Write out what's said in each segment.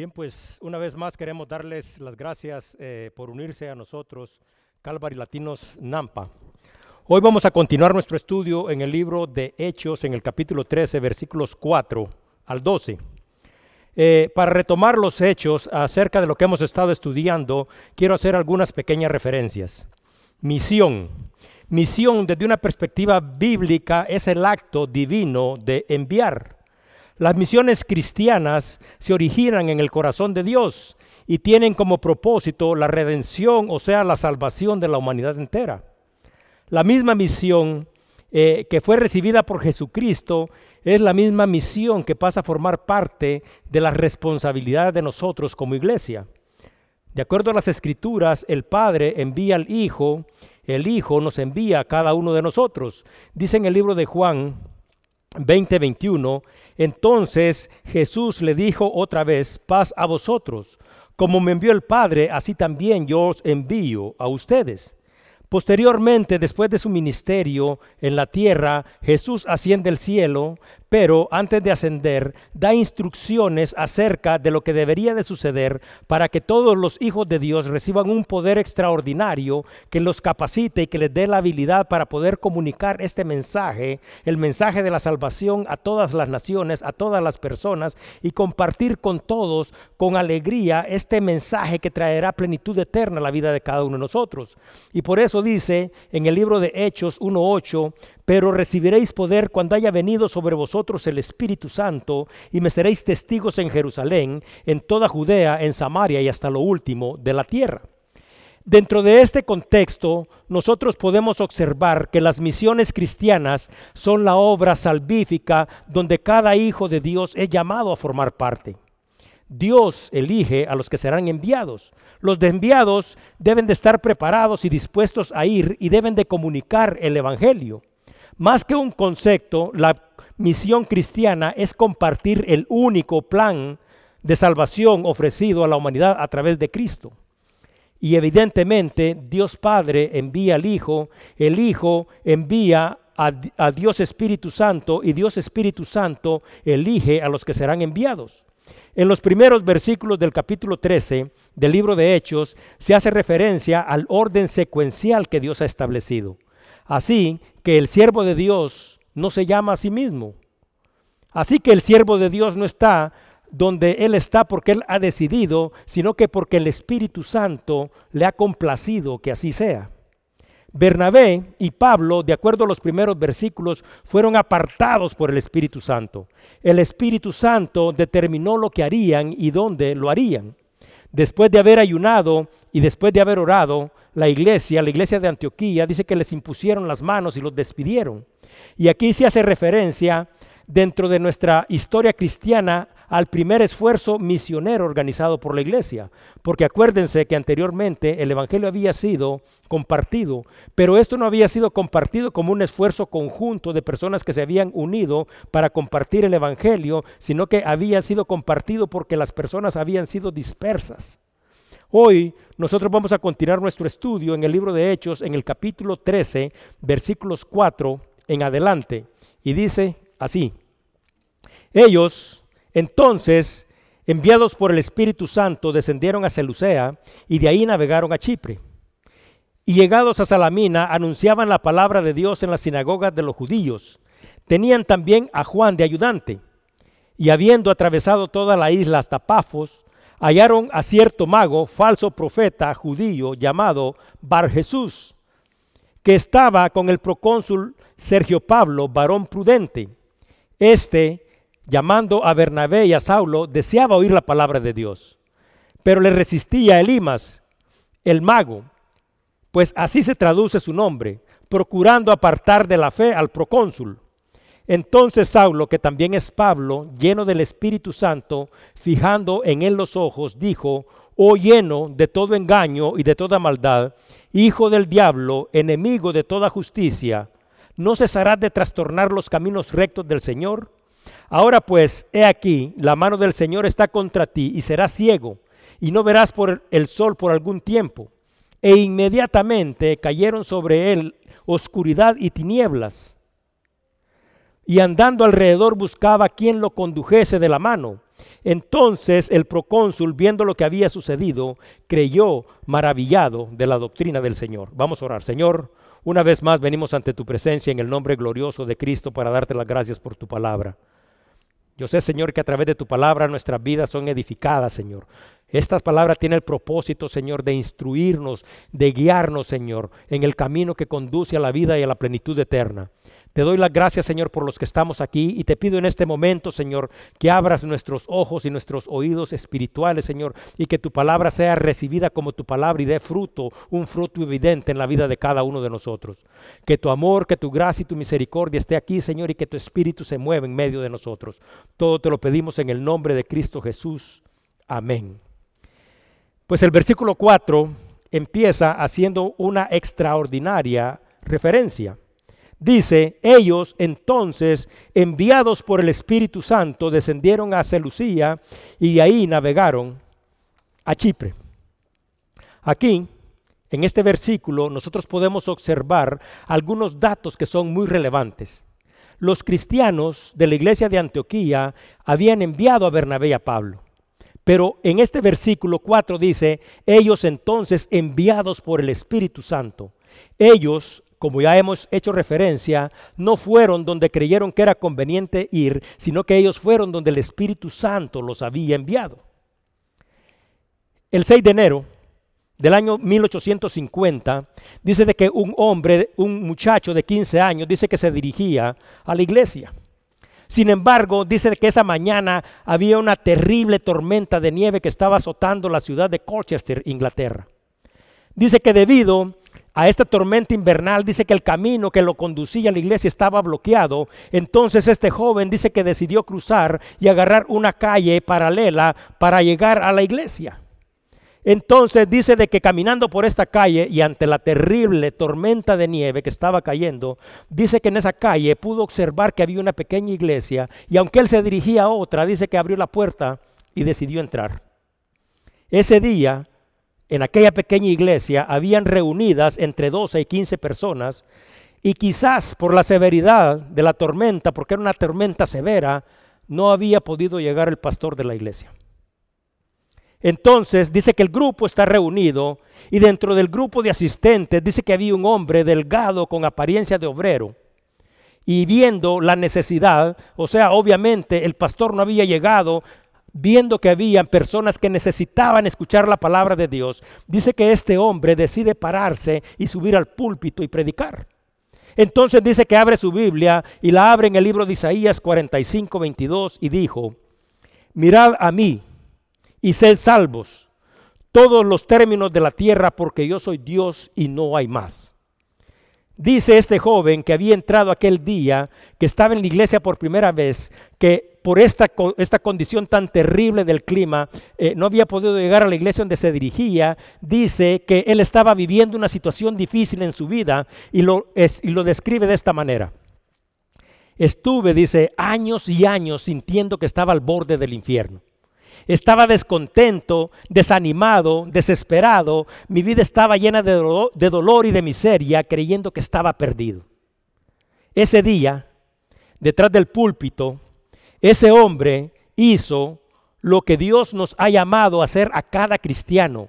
Bien, pues una vez más queremos darles las gracias eh, por unirse a nosotros, Calvary Latinos Nampa. Hoy vamos a continuar nuestro estudio en el libro de Hechos, en el capítulo 13, versículos 4 al 12. Eh, para retomar los hechos acerca de lo que hemos estado estudiando, quiero hacer algunas pequeñas referencias. Misión. Misión desde una perspectiva bíblica es el acto divino de enviar. Las misiones cristianas se originan en el corazón de Dios y tienen como propósito la redención, o sea, la salvación de la humanidad entera. La misma misión eh, que fue recibida por Jesucristo es la misma misión que pasa a formar parte de la responsabilidad de nosotros como iglesia. De acuerdo a las escrituras, el Padre envía al Hijo, el Hijo nos envía a cada uno de nosotros. Dice en el libro de Juan 20:21, entonces Jesús le dijo otra vez, paz a vosotros. Como me envió el Padre, así también yo os envío a ustedes. Posteriormente, después de su ministerio en la tierra, Jesús asciende al cielo, pero antes de ascender da instrucciones acerca de lo que debería de suceder para que todos los hijos de Dios reciban un poder extraordinario que los capacite y que les dé la habilidad para poder comunicar este mensaje, el mensaje de la salvación a todas las naciones, a todas las personas y compartir con todos con alegría este mensaje que traerá plenitud eterna a la vida de cada uno de nosotros. Y por eso dice en el libro de Hechos 1.8, pero recibiréis poder cuando haya venido sobre vosotros el Espíritu Santo y me seréis testigos en Jerusalén, en toda Judea, en Samaria y hasta lo último de la tierra. Dentro de este contexto, nosotros podemos observar que las misiones cristianas son la obra salvífica donde cada hijo de Dios es llamado a formar parte. Dios elige a los que serán enviados. Los de enviados deben de estar preparados y dispuestos a ir y deben de comunicar el Evangelio. Más que un concepto, la misión cristiana es compartir el único plan de salvación ofrecido a la humanidad a través de Cristo. Y evidentemente Dios Padre envía al Hijo, el Hijo envía a, Dios Espíritu Santo y Dios Espíritu Santo elige a los que serán enviados. En los primeros versículos del capítulo 13 del libro de Hechos se hace referencia al orden secuencial que Dios ha establecido. Así que el siervo de Dios no se llama a sí mismo. Así que el siervo de Dios no está donde Él está porque Él ha decidido, sino que porque el Espíritu Santo le ha complacido que así sea. Bernabé y Pablo, de acuerdo a los primeros versículos, fueron apartados por el Espíritu Santo. El Espíritu Santo determinó lo que harían y dónde lo harían. Después de haber ayunado y después de haber orado, la iglesia, la iglesia de Antioquía, dice que les impusieron las manos y los despidieron. Y aquí se hace referencia dentro de nuestra historia cristiana al primer esfuerzo misionero organizado por la iglesia. Porque acuérdense que anteriormente el Evangelio había sido compartido, pero esto no había sido compartido como un esfuerzo conjunto de personas que se habían unido para compartir el Evangelio, sino que había sido compartido porque las personas habían sido dispersas. Hoy nosotros vamos a continuar nuestro estudio en el libro de Hechos, en el capítulo 13, versículos 4 en adelante. Y dice así, ellos entonces, enviados por el Espíritu Santo, descendieron a Celucea y de ahí navegaron a Chipre. Y llegados a Salamina, anunciaban la palabra de Dios en las sinagogas de los judíos. Tenían también a Juan de ayudante. Y habiendo atravesado toda la isla hasta Pafos, hallaron a cierto mago, falso profeta judío llamado Bar Jesús, que estaba con el procónsul Sergio Pablo, varón prudente. Este, llamando a Bernabé y a Saulo, deseaba oír la palabra de Dios, pero le resistía Elimas, el mago, pues así se traduce su nombre, procurando apartar de la fe al procónsul. Entonces Saulo, que también es Pablo, lleno del Espíritu Santo, fijando en él los ojos, dijo, oh lleno de todo engaño y de toda maldad, hijo del diablo, enemigo de toda justicia, ¿no cesarás de trastornar los caminos rectos del Señor? Ahora pues, he aquí, la mano del Señor está contra ti y serás ciego, y no verás por el sol por algún tiempo. E inmediatamente cayeron sobre él oscuridad y tinieblas y andando alrededor buscaba quien lo condujese de la mano. Entonces el procónsul, viendo lo que había sucedido, creyó maravillado de la doctrina del Señor. Vamos a orar. Señor, una vez más venimos ante tu presencia en el nombre glorioso de Cristo para darte las gracias por tu palabra. Yo sé, Señor, que a través de tu palabra nuestras vidas son edificadas, Señor. Estas palabras tienen el propósito, Señor, de instruirnos, de guiarnos, Señor, en el camino que conduce a la vida y a la plenitud eterna. Te doy las gracias, Señor, por los que estamos aquí y te pido en este momento, Señor, que abras nuestros ojos y nuestros oídos espirituales, Señor, y que tu palabra sea recibida como tu palabra y dé fruto, un fruto evidente en la vida de cada uno de nosotros. Que tu amor, que tu gracia y tu misericordia esté aquí, Señor, y que tu espíritu se mueva en medio de nosotros. Todo te lo pedimos en el nombre de Cristo Jesús. Amén. Pues el versículo 4 empieza haciendo una extraordinaria referencia. Dice, ellos entonces, enviados por el Espíritu Santo, descendieron a Celucía y ahí navegaron a Chipre. Aquí, en este versículo, nosotros podemos observar algunos datos que son muy relevantes. Los cristianos de la iglesia de Antioquía habían enviado a Bernabé y a Pablo. Pero en este versículo 4 dice, ellos entonces enviados por el Espíritu Santo. Ellos como ya hemos hecho referencia, no fueron donde creyeron que era conveniente ir, sino que ellos fueron donde el Espíritu Santo los había enviado. El 6 de enero del año 1850, dice de que un hombre, un muchacho de 15 años, dice que se dirigía a la iglesia. Sin embargo, dice que esa mañana había una terrible tormenta de nieve que estaba azotando la ciudad de Colchester, Inglaterra. Dice que debido a esta tormenta invernal, dice que el camino que lo conducía a la iglesia estaba bloqueado. Entonces este joven dice que decidió cruzar y agarrar una calle paralela para llegar a la iglesia. Entonces dice de que caminando por esta calle y ante la terrible tormenta de nieve que estaba cayendo, dice que en esa calle pudo observar que había una pequeña iglesia y aunque él se dirigía a otra, dice que abrió la puerta y decidió entrar. Ese día en aquella pequeña iglesia habían reunidas entre 12 y 15 personas y quizás por la severidad de la tormenta, porque era una tormenta severa, no había podido llegar el pastor de la iglesia. Entonces dice que el grupo está reunido y dentro del grupo de asistentes dice que había un hombre delgado con apariencia de obrero. Y viendo la necesidad, o sea, obviamente el pastor no había llegado viendo que había personas que necesitaban escuchar la palabra de Dios, dice que este hombre decide pararse y subir al púlpito y predicar. Entonces dice que abre su Biblia y la abre en el libro de Isaías 45, 22 y dijo, mirad a mí y sed salvos todos los términos de la tierra porque yo soy Dios y no hay más. Dice este joven que había entrado aquel día, que estaba en la iglesia por primera vez, que por esta, esta condición tan terrible del clima, eh, no había podido llegar a la iglesia donde se dirigía, dice que él estaba viviendo una situación difícil en su vida y lo, describe de esta manera. Estuve, dice, años y años sintiendo que estaba al borde del infierno. Estaba descontento, desanimado, desesperado. Mi vida estaba llena de dolor y de miseria, creyendo que estaba perdido. Ese día, detrás del púlpito, ese hombre hizo lo que Dios nos ha llamado a hacer a cada cristiano,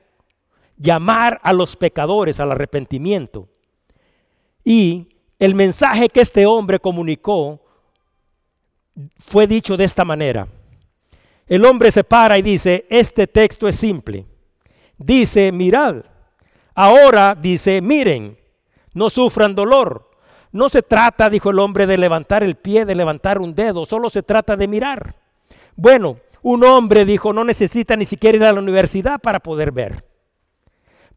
llamar a los pecadores al arrepentimiento. Y el mensaje que este hombre comunicó fue dicho de esta manera. El hombre se para y dice, este texto es simple. Dice, mirad. Ahora dice, miren, no sufran dolor. No se trata, dijo el hombre, de levantar el pie, de levantar un dedo, solo se trata de mirar. Bueno, un hombre dijo, no necesita ni siquiera ir a la universidad para poder ver.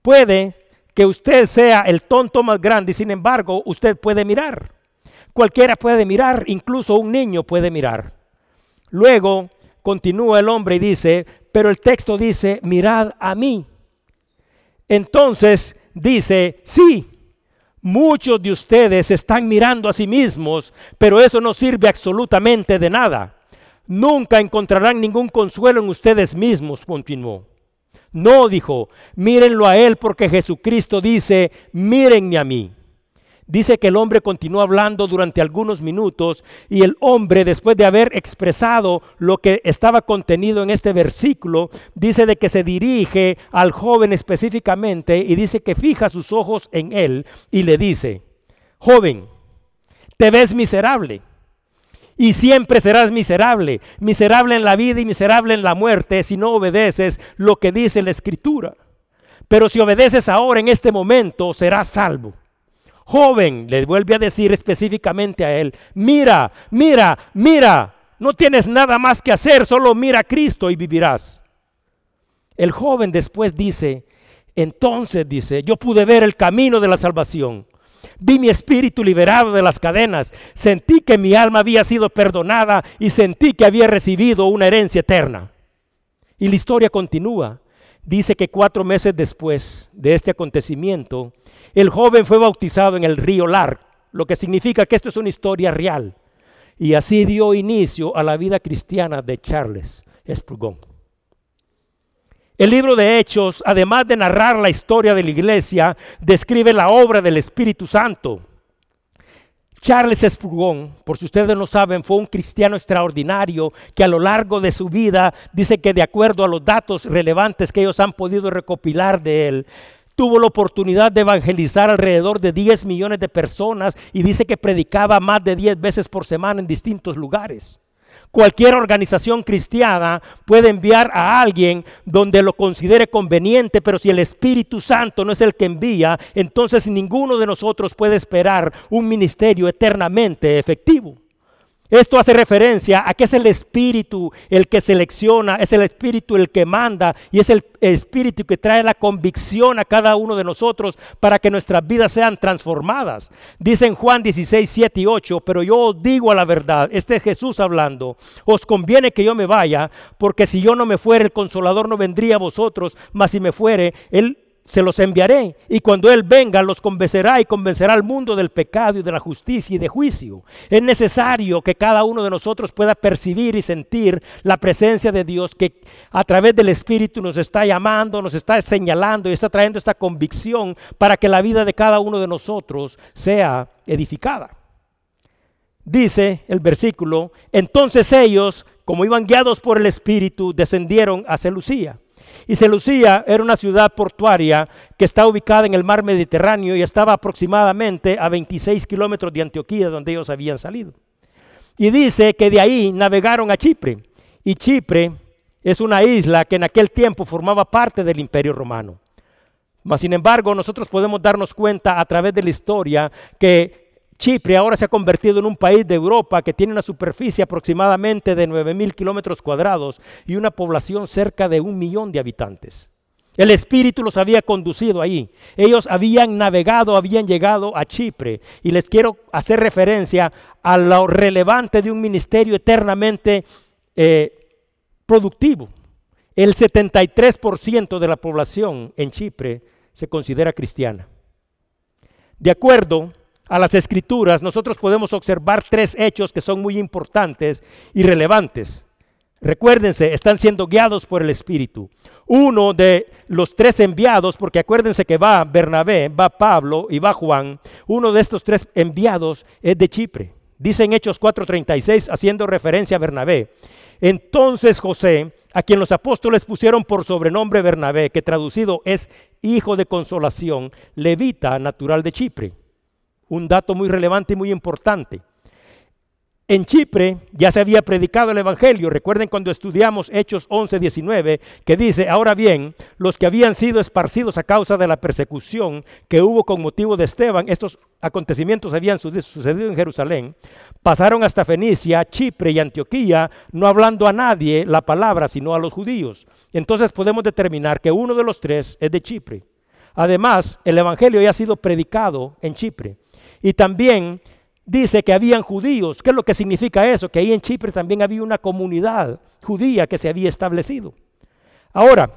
Puede que usted sea el tonto más grande sin embargo usted puede mirar. Cualquiera puede mirar, incluso un niño puede mirar. Luego continúa el hombre y dice, pero el texto dice, mirad a mí. Entonces dice, sí, Muchos de ustedes están mirando a sí mismos, pero eso no sirve absolutamente de nada. Nunca encontrarán ningún consuelo en ustedes mismos, continuó. No, dijo, mírenlo a Él porque Jesucristo dice, mírenme a mí. Dice que el hombre continuó hablando durante algunos minutos y el hombre, después de haber expresado lo que estaba contenido en este versículo, dice de que se dirige al joven específicamente y dice que fija sus ojos en él y le dice, joven, te ves miserable y siempre serás miserable, miserable en la vida y miserable en la muerte si no obedeces lo que dice la escritura. Pero si obedeces ahora en este momento, serás salvo. Joven, le vuelve a decir específicamente a él, mira, mira, mira, no tienes nada más que hacer, solo mira a Cristo y vivirás. El joven después dice, entonces dice, yo pude ver el camino de la salvación. Vi mi espíritu liberado de las cadenas, sentí que mi alma había sido perdonada y sentí que había recibido una herencia eterna. Y la historia continúa. Dice que cuatro meses después de este acontecimiento, el joven fue bautizado en el río Lar, lo que significa que esto es una historia real. Y así dio inicio a la vida cristiana de Charles Spurgeon. El libro de Hechos, además de narrar la historia de la iglesia, describe la obra del Espíritu Santo. Charles Spurgeon, por si ustedes no saben, fue un cristiano extraordinario que a lo largo de su vida dice que de acuerdo a los datos relevantes que ellos han podido recopilar de él, tuvo la oportunidad de evangelizar alrededor de 10 millones de personas y dice que predicaba más de 10 veces por semana en distintos lugares. Cualquier organización cristiana puede enviar a alguien donde lo considere conveniente, pero si el Espíritu Santo no es el que envía, entonces ninguno de nosotros puede esperar un ministerio eternamente efectivo. Esto hace referencia a que es el Espíritu el que selecciona, es el Espíritu el que manda y es el Espíritu que trae la convicción a cada uno de nosotros para que nuestras vidas sean transformadas. Dice en Juan 16, 7 y 8, pero yo os digo a la verdad, este es Jesús hablando, os conviene que yo me vaya, porque si yo no me fuere, el consolador no vendría a vosotros, mas si me fuere, él se los enviaré y cuando Él venga los convencerá y convencerá al mundo del pecado y de la justicia y de juicio. Es necesario que cada uno de nosotros pueda percibir y sentir la presencia de Dios que a través del Espíritu nos está llamando, nos está señalando y está trayendo esta convicción para que la vida de cada uno de nosotros sea edificada. Dice el versículo, entonces ellos, como iban guiados por el Espíritu, descendieron a Selucía y Selucía era una ciudad portuaria que está ubicada en el mar Mediterráneo y estaba aproximadamente a 26 kilómetros de Antioquía, donde ellos habían salido. Y dice que de ahí navegaron a Chipre. Y Chipre es una isla que en aquel tiempo formaba parte del imperio romano. Mas, sin embargo, nosotros podemos darnos cuenta a través de la historia que Chipre ahora se ha convertido en un país de Europa que tiene una superficie aproximadamente de 9 mil kilómetros cuadrados y una población cerca de un millón de habitantes. El Espíritu los había conducido ahí. Ellos habían navegado, habían llegado a Chipre. Y les quiero hacer referencia a lo relevante de un ministerio eternamente eh, productivo. El 73% de la población en Chipre se considera cristiana. De acuerdo a las escrituras, nosotros podemos observar tres hechos que son muy importantes y relevantes. Recuérdense, están siendo guiados por el Espíritu. Uno de los tres enviados, porque acuérdense que va Bernabé, va Pablo y va Juan, uno de estos tres enviados es de Chipre. Dice en Hechos 4:36, haciendo referencia a Bernabé. Entonces José, a quien los apóstoles pusieron por sobrenombre Bernabé, que traducido es hijo de consolación, levita natural de Chipre un dato muy relevante y muy importante. En Chipre ya se había predicado el Evangelio. Recuerden cuando estudiamos Hechos 11, 19, que dice, ahora bien, los que habían sido esparcidos a causa de la persecución que hubo con motivo de Esteban, estos acontecimientos habían sucedido en Jerusalén, pasaron hasta Fenicia, Chipre y Antioquía, no hablando a nadie la palabra, sino a los judíos. Entonces podemos determinar que uno de los tres es de Chipre. Además, el Evangelio ya ha sido predicado en Chipre. Y también dice que habían judíos. ¿Qué es lo que significa eso? Que ahí en Chipre también había una comunidad judía que se había establecido. Ahora,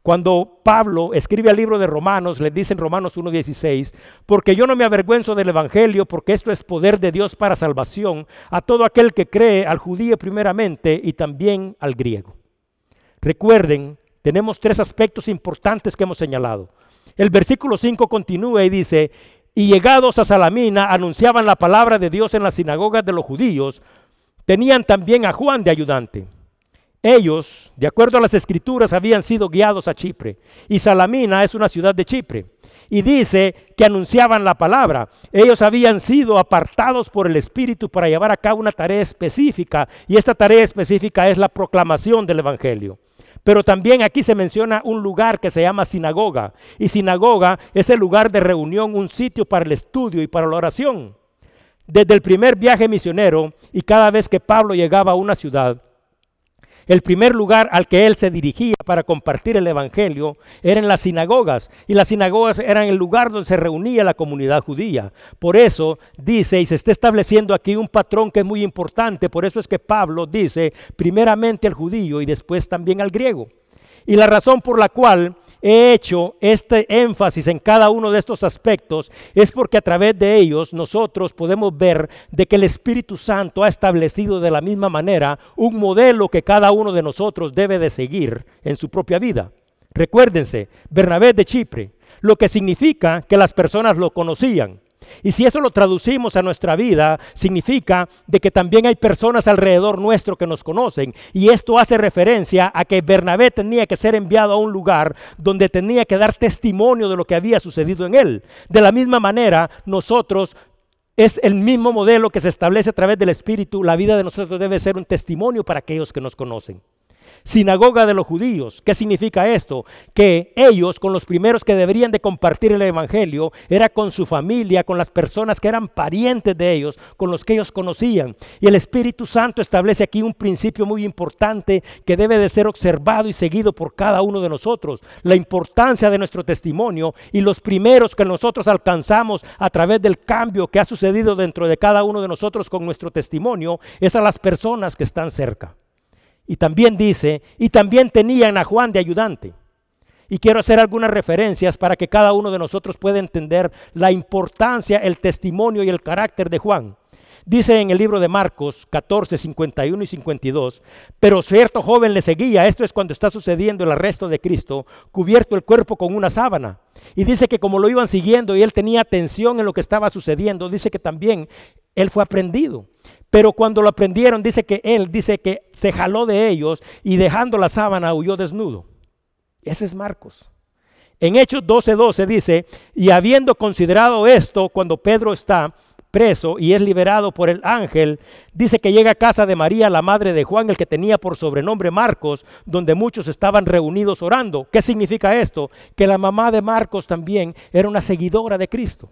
cuando Pablo escribe el libro de Romanos, le dice en Romanos 1.16, porque yo no me avergüenzo del Evangelio, porque esto es poder de Dios para salvación a todo aquel que cree, al judío primeramente y también al griego. Recuerden, tenemos tres aspectos importantes que hemos señalado. El versículo 5 continúa y dice, y llegados a Salamina anunciaban la palabra de Dios en las sinagogas de los judíos, tenían también a Juan de ayudante. Ellos, de acuerdo a las escrituras, habían sido guiados a Chipre. Y Salamina es una ciudad de Chipre. Y dice que anunciaban la palabra. Ellos habían sido apartados por el Espíritu para llevar a cabo una tarea específica. Y esta tarea específica es la proclamación del Evangelio. Pero también aquí se menciona un lugar que se llama sinagoga. Y sinagoga es el lugar de reunión, un sitio para el estudio y para la oración. Desde el primer viaje misionero y cada vez que Pablo llegaba a una ciudad, el primer lugar al que él se dirigía para compartir el Evangelio era en las sinagogas. Y las sinagogas eran el lugar donde se reunía la comunidad judía. Por eso dice, y se está estableciendo aquí un patrón que es muy importante, por eso es que Pablo dice primeramente al judío y después también al griego. Y la razón por la cual he hecho este énfasis en cada uno de estos aspectos es porque a través de ellos nosotros podemos ver de que el Espíritu Santo ha establecido de la misma manera un modelo que cada uno de nosotros debe de seguir en su propia vida. Recuérdense, Bernabé de Chipre, lo que significa que las personas lo conocían. Y si eso lo traducimos a nuestra vida, significa de que también hay personas alrededor nuestro que nos conocen. Y esto hace referencia a que Bernabé tenía que ser enviado a un lugar donde tenía que dar testimonio de lo que había sucedido en él. De la misma manera, nosotros es el mismo modelo que se establece a través del Espíritu. La vida de nosotros debe ser un testimonio para aquellos que nos conocen sinagoga de los judíos. ¿Qué significa esto? Que ellos, con los primeros que deberían de compartir el Evangelio, era con su familia, con las personas que eran parientes de ellos, con los que ellos conocían. Y el Espíritu Santo establece aquí un principio muy importante que debe de ser observado y seguido por cada uno de nosotros. La importancia de nuestro testimonio y los primeros que nosotros alcanzamos a través del cambio que ha sucedido dentro de cada uno de nosotros con nuestro testimonio es a las personas que están cerca. Y también dice, y también tenían a Juan de ayudante. Y quiero hacer algunas referencias para que cada uno de nosotros pueda entender la importancia, el testimonio y el carácter de Juan. Dice en el libro de Marcos 14, 51 y 52, pero cierto joven le seguía, esto es cuando está sucediendo el arresto de Cristo, cubierto el cuerpo con una sábana. Y dice que como lo iban siguiendo y él tenía atención en lo que estaba sucediendo, dice que también él fue aprendido. Pero cuando lo aprendieron, dice que él, dice que se jaló de ellos y dejando la sábana huyó desnudo. Ese es Marcos. En Hechos 12:12 12 dice, y habiendo considerado esto, cuando Pedro está preso y es liberado por el ángel, dice que llega a casa de María, la madre de Juan, el que tenía por sobrenombre Marcos, donde muchos estaban reunidos orando. ¿Qué significa esto? Que la mamá de Marcos también era una seguidora de Cristo.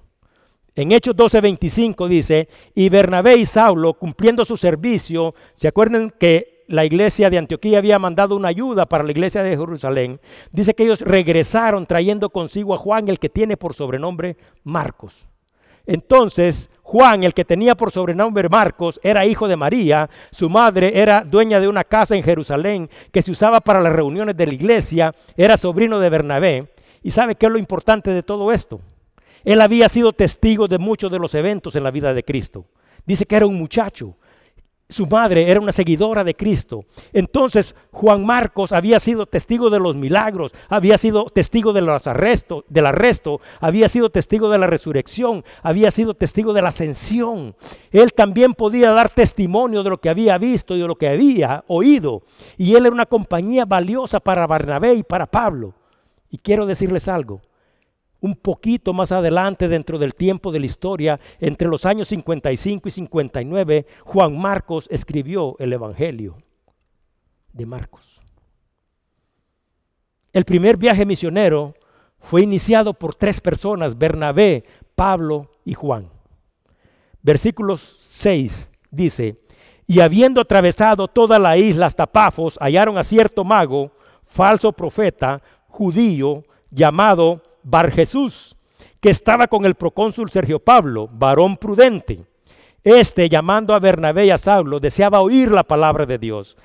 En Hechos 12:25 dice, y Bernabé y Saulo, cumpliendo su servicio, ¿se acuerdan que la iglesia de Antioquía había mandado una ayuda para la iglesia de Jerusalén? Dice que ellos regresaron trayendo consigo a Juan, el que tiene por sobrenombre Marcos. Entonces, Juan, el que tenía por sobrenombre Marcos, era hijo de María, su madre era dueña de una casa en Jerusalén que se usaba para las reuniones de la iglesia, era sobrino de Bernabé. ¿Y sabe qué es lo importante de todo esto? Él había sido testigo de muchos de los eventos en la vida de Cristo. Dice que era un muchacho. Su madre era una seguidora de Cristo. Entonces Juan Marcos había sido testigo de los milagros, había sido testigo de los arrestos, del arresto, había sido testigo de la resurrección, había sido testigo de la ascensión. Él también podía dar testimonio de lo que había visto y de lo que había oído. Y él era una compañía valiosa para Barnabé y para Pablo. Y quiero decirles algo un poquito más adelante dentro del tiempo de la historia, entre los años 55 y 59, Juan Marcos escribió el Evangelio de Marcos. El primer viaje misionero fue iniciado por tres personas, Bernabé, Pablo y Juan. Versículos 6 dice, y habiendo atravesado toda la isla hasta Pafos, hallaron a cierto mago, falso profeta, judío, llamado Bar Jesús, que estaba con el procónsul Sergio Pablo, varón prudente. Este, llamando a Bernabé y a Saulo, deseaba oír la palabra de Dios,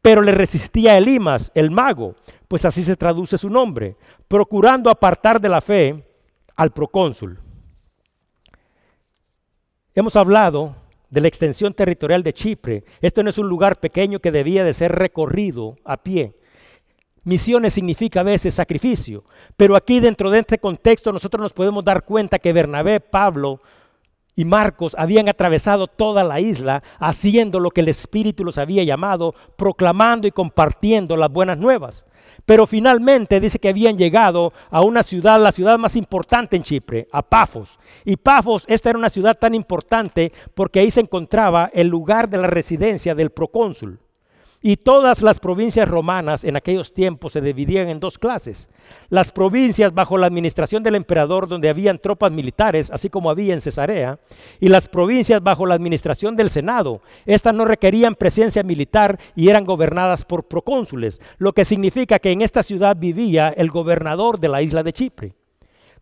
pero le resistía Elimas, el mago, pues así se traduce su nombre, procurando apartar de la fe al procónsul. Hemos hablado de la extensión territorial de Chipre. Esto no es un lugar pequeño que debía de ser recorrido a pie. Misiones significa a veces sacrificio. Pero aquí dentro de este contexto nosotros nos podemos dar cuenta que Bernabé, Pablo y Marcos habían atravesado toda la isla haciendo lo que el Espíritu los había llamado, proclamando y compartiendo las buenas nuevas. Pero finalmente dice que habían llegado a una ciudad, la ciudad más importante en Chipre, a Pafos. Y Pafos, esta era una ciudad tan importante porque ahí se encontraba el lugar de la residencia del procónsul. Y todas las provincias romanas en aquellos tiempos se dividían en dos clases. Las provincias bajo la administración del emperador donde habían tropas militares, así como había en Cesarea, y las provincias bajo la administración del Senado. Estas no requerían presencia militar y eran gobernadas por procónsules, lo que significa que en esta ciudad vivía el gobernador de la isla de Chipre.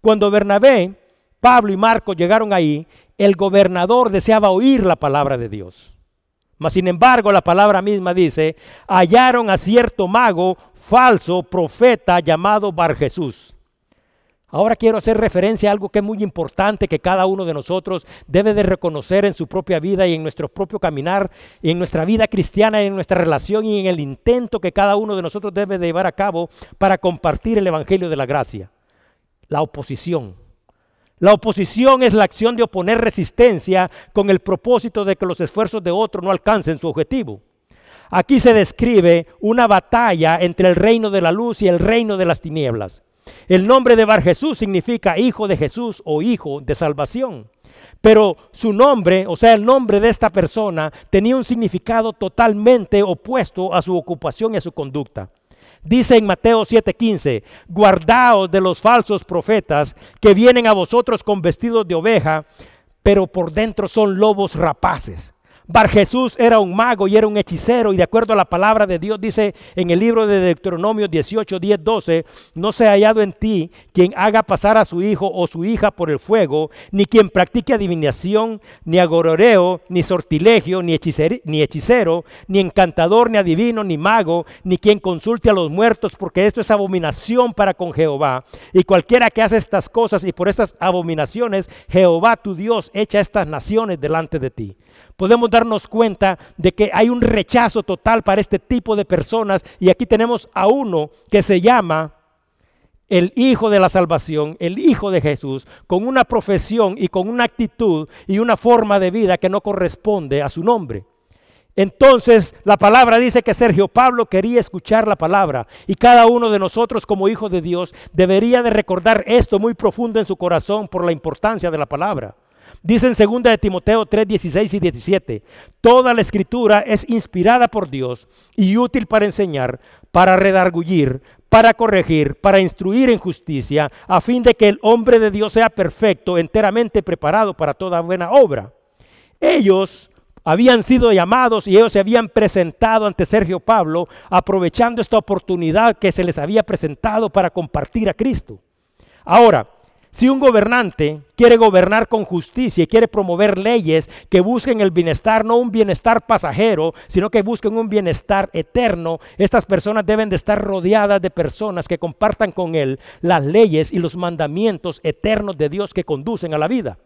Cuando Bernabé, Pablo y Marco llegaron ahí, el gobernador deseaba oír la palabra de Dios. Mas sin embargo, la palabra misma dice, hallaron a cierto mago falso profeta llamado Bar Jesús. Ahora quiero hacer referencia a algo que es muy importante que cada uno de nosotros debe de reconocer en su propia vida y en nuestro propio caminar, y en nuestra vida cristiana, y en nuestra relación y en el intento que cada uno de nosotros debe de llevar a cabo para compartir el Evangelio de la Gracia. La oposición. La oposición es la acción de oponer resistencia con el propósito de que los esfuerzos de otro no alcancen su objetivo. Aquí se describe una batalla entre el reino de la luz y el reino de las tinieblas. El nombre de Bar Jesús significa hijo de Jesús o hijo de salvación. Pero su nombre, o sea, el nombre de esta persona, tenía un significado totalmente opuesto a su ocupación y a su conducta. Dice en Mateo 7:15, guardaos de los falsos profetas que vienen a vosotros con vestidos de oveja, pero por dentro son lobos rapaces. Bar Jesús era un mago y era un hechicero y de acuerdo a la palabra de Dios dice en el libro de Deuteronomio 18, 10, 12, no se ha hallado en ti quien haga pasar a su hijo o su hija por el fuego, ni quien practique adivinación, ni agororeo, ni sortilegio, ni, ni hechicero, ni encantador, ni adivino, ni mago, ni quien consulte a los muertos, porque esto es abominación para con Jehová. Y cualquiera que hace estas cosas y por estas abominaciones, Jehová tu Dios echa estas naciones delante de ti podemos darnos cuenta de que hay un rechazo total para este tipo de personas y aquí tenemos a uno que se llama el Hijo de la Salvación, el Hijo de Jesús, con una profesión y con una actitud y una forma de vida que no corresponde a su nombre. Entonces la palabra dice que Sergio Pablo quería escuchar la palabra y cada uno de nosotros como hijos de Dios debería de recordar esto muy profundo en su corazón por la importancia de la palabra. Dice en 2 de Timoteo 3, 16 y 17, toda la escritura es inspirada por Dios y útil para enseñar, para redargullir, para corregir, para instruir en justicia, a fin de que el hombre de Dios sea perfecto, enteramente preparado para toda buena obra. Ellos habían sido llamados y ellos se habían presentado ante Sergio Pablo, aprovechando esta oportunidad que se les había presentado para compartir a Cristo. Ahora, si un gobernante quiere gobernar con justicia y quiere promover leyes que busquen el bienestar, no un bienestar pasajero, sino que busquen un bienestar eterno, estas personas deben de estar rodeadas de personas que compartan con él las leyes y los mandamientos eternos de Dios que conducen a la vida.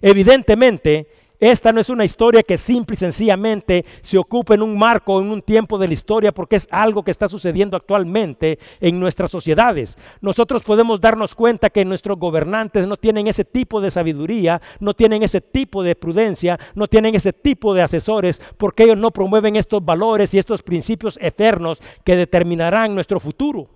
Evidentemente, esta no es una historia que simple y sencillamente se ocupa en un marco, en un tiempo de la historia, porque es algo que está sucediendo actualmente en nuestras sociedades. Nosotros podemos darnos cuenta que nuestros gobernantes no tienen ese tipo de sabiduría, no tienen ese tipo de prudencia, no tienen ese tipo de asesores, porque ellos no promueven estos valores y estos principios eternos que determinarán nuestro futuro.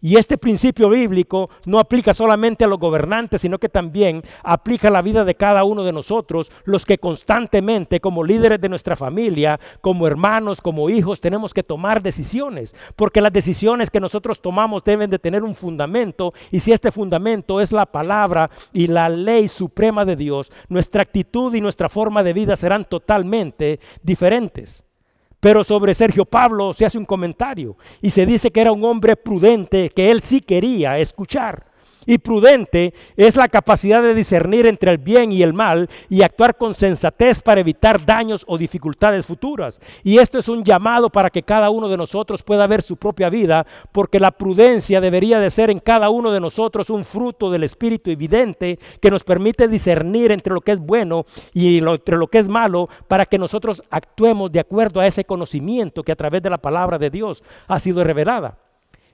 Y este principio bíblico no aplica solamente a los gobernantes, sino que también aplica a la vida de cada uno de nosotros, los que constantemente, como líderes de nuestra familia, como hermanos, como hijos, tenemos que tomar decisiones, porque las decisiones que nosotros tomamos deben de tener un fundamento, y si este fundamento es la palabra y la ley suprema de Dios, nuestra actitud y nuestra forma de vida serán totalmente diferentes. Pero sobre Sergio Pablo se hace un comentario y se dice que era un hombre prudente, que él sí quería escuchar. Y prudente es la capacidad de discernir entre el bien y el mal y actuar con sensatez para evitar daños o dificultades futuras. Y esto es un llamado para que cada uno de nosotros pueda ver su propia vida, porque la prudencia debería de ser en cada uno de nosotros un fruto del Espíritu evidente que nos permite discernir entre lo que es bueno y entre lo que es malo para que nosotros actuemos de acuerdo a ese conocimiento que a través de la palabra de Dios ha sido revelada.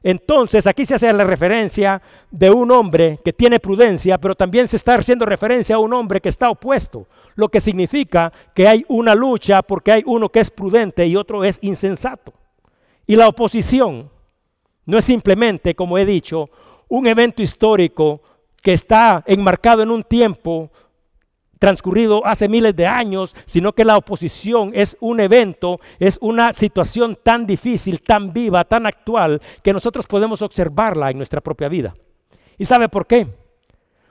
Entonces aquí se hace la referencia de un hombre que tiene prudencia, pero también se está haciendo referencia a un hombre que está opuesto, lo que significa que hay una lucha porque hay uno que es prudente y otro es insensato. Y la oposición no es simplemente, como he dicho, un evento histórico que está enmarcado en un tiempo transcurrido hace miles de años, sino que la oposición es un evento, es una situación tan difícil, tan viva, tan actual, que nosotros podemos observarla en nuestra propia vida. ¿Y sabe por qué?